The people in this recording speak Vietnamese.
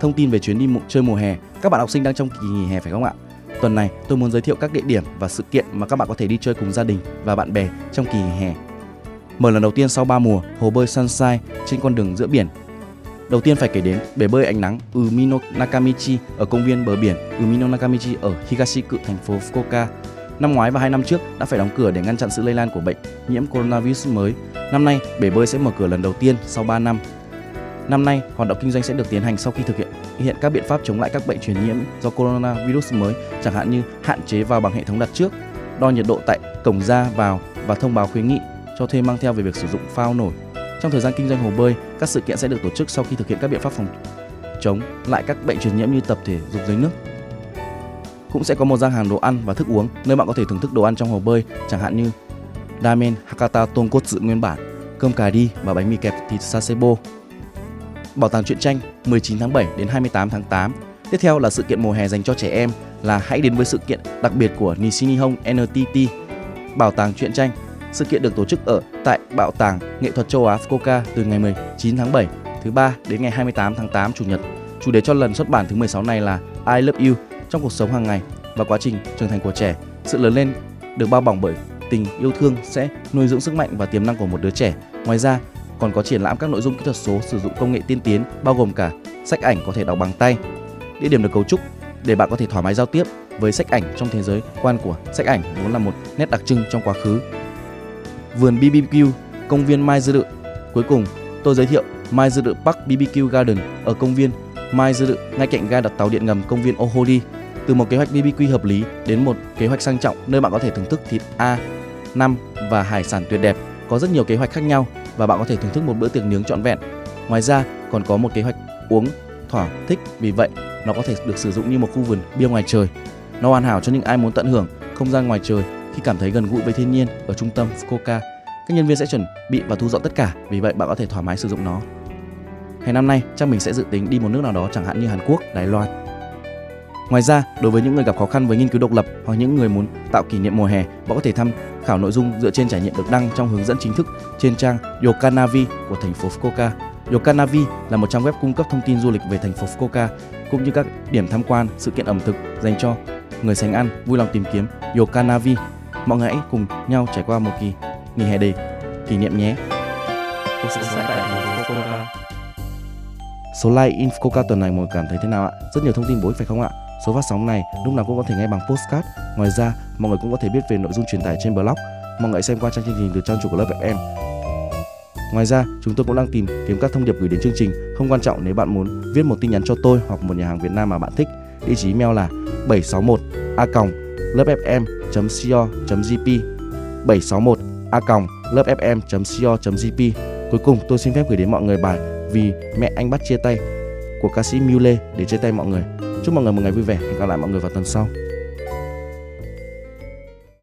Thông tin về chuyến đi mụ chơi mùa hè, các bạn học sinh đang trong kỳ nghỉ hè phải không ạ? Tuần này tôi muốn giới thiệu các địa điểm và sự kiện mà các bạn có thể đi chơi cùng gia đình và bạn bè trong kỳ nghỉ hè. Mở lần đầu tiên sau 3 mùa, hồ bơi Sunshine trên con đường giữa biển. Đầu tiên phải kể đến bể bơi ánh nắng Umino Nakamichi ở công viên bờ biển Umino Nakamichi ở Higashiku, thành phố Fukuoka. Năm ngoái và hai năm trước đã phải đóng cửa để ngăn chặn sự lây lan của bệnh nhiễm coronavirus mới. Năm nay, bể bơi sẽ mở cửa lần đầu tiên sau 3 năm Năm nay, hoạt động kinh doanh sẽ được tiến hành sau khi thực hiện hiện các biện pháp chống lại các bệnh truyền nhiễm do coronavirus mới, chẳng hạn như hạn chế vào bằng hệ thống đặt trước, đo nhiệt độ tại cổng ra vào và thông báo khuyến nghị cho thuê mang theo về việc sử dụng phao nổi. Trong thời gian kinh doanh hồ bơi, các sự kiện sẽ được tổ chức sau khi thực hiện các biện pháp phòng chống lại các bệnh truyền nhiễm như tập thể dục dưới nước. Cũng sẽ có một gian hàng đồ ăn và thức uống nơi bạn có thể thưởng thức đồ ăn trong hồ bơi, chẳng hạn như ramen Hakata tonkotsu nguyên bản, cơm cà ri và bánh mì kẹp thịt sasebo Bảo tàng truyện tranh 19 tháng 7 đến 28 tháng 8. Tiếp theo là sự kiện mùa hè dành cho trẻ em là hãy đến với sự kiện đặc biệt của Nishinihon NTT Bảo tàng truyện tranh. Sự kiện được tổ chức ở tại Bảo tàng Nghệ thuật châu Á Fukuoka từ ngày 19 tháng 7 thứ ba đến ngày 28 tháng 8 chủ nhật. Chủ đề cho lần xuất bản thứ 16 này là I Love You trong cuộc sống hàng ngày và quá trình trưởng thành của trẻ. Sự lớn lên được bao bọc bởi tình yêu thương sẽ nuôi dưỡng sức mạnh và tiềm năng của một đứa trẻ. Ngoài ra, còn có triển lãm các nội dung kỹ thuật số sử dụng công nghệ tiên tiến bao gồm cả sách ảnh có thể đọc bằng tay. Địa điểm được cấu trúc để bạn có thể thoải mái giao tiếp với sách ảnh trong thế giới quan của sách ảnh vốn là một nét đặc trưng trong quá khứ. Vườn BBQ, công viên Mai Dư Đự. Cuối cùng, tôi giới thiệu Mai Dư Đự Park BBQ Garden ở công viên Mai Dư Đự ngay cạnh ga đặt tàu điện ngầm công viên Oholi. Từ một kế hoạch BBQ hợp lý đến một kế hoạch sang trọng nơi bạn có thể thưởng thức thịt A, năm và hải sản tuyệt đẹp. Có rất nhiều kế hoạch khác nhau và bạn có thể thưởng thức một bữa tiệc nướng trọn vẹn. Ngoài ra, còn có một kế hoạch uống thỏa thích, vì vậy nó có thể được sử dụng như một khu vườn bia ngoài trời. Nó hoàn hảo cho những ai muốn tận hưởng không gian ngoài trời khi cảm thấy gần gũi với thiên nhiên ở trung tâm Fukuoka. Các nhân viên sẽ chuẩn bị và thu dọn tất cả, vì vậy bạn có thể thoải mái sử dụng nó. Hè năm nay, chắc mình sẽ dự tính đi một nước nào đó chẳng hạn như Hàn Quốc, Đài Loan. Ngoài ra, đối với những người gặp khó khăn với nghiên cứu độc lập hoặc những người muốn tạo kỷ niệm mùa hè, bạn có thể thăm khảo nội dung dựa trên trải nghiệm được đăng trong hướng dẫn chính thức trên trang Yokanavi của thành phố Fukuoka. Yokanavi là một trang web cung cấp thông tin du lịch về thành phố Fukuoka cũng như các điểm tham quan, sự kiện ẩm thực dành cho người sành ăn vui lòng tìm kiếm Yokanavi. Mọi người hãy cùng nhau trải qua một kỳ nghỉ hè đầy kỷ niệm nhé. Số like in Fukuoka tuần này mọi người cảm thấy thế nào ạ? Rất nhiều thông tin bổ ích phải không ạ? Số phát sóng này lúc nào cũng có thể nghe bằng postcard. Ngoài ra, mọi người cũng có thể biết về nội dung truyền tải trên blog. Mọi người xem qua trang chương trình từ trang chủ của lớp FM. Ngoài ra, chúng tôi cũng đang tìm kiếm các thông điệp gửi đến chương trình. Không quan trọng nếu bạn muốn viết một tin nhắn cho tôi hoặc một nhà hàng Việt Nam mà bạn thích. Địa chỉ email là 761 a lớpfm.co.jp 761 a lớpfm.co.jp Cuối cùng, tôi xin phép gửi đến mọi người bài Vì mẹ anh bắt chia tay của ca sĩ Mule để chia tay mọi người. Chúc mọi người một ngày vui vẻ. Hẹn gặp lại mọi người vào tuần sau.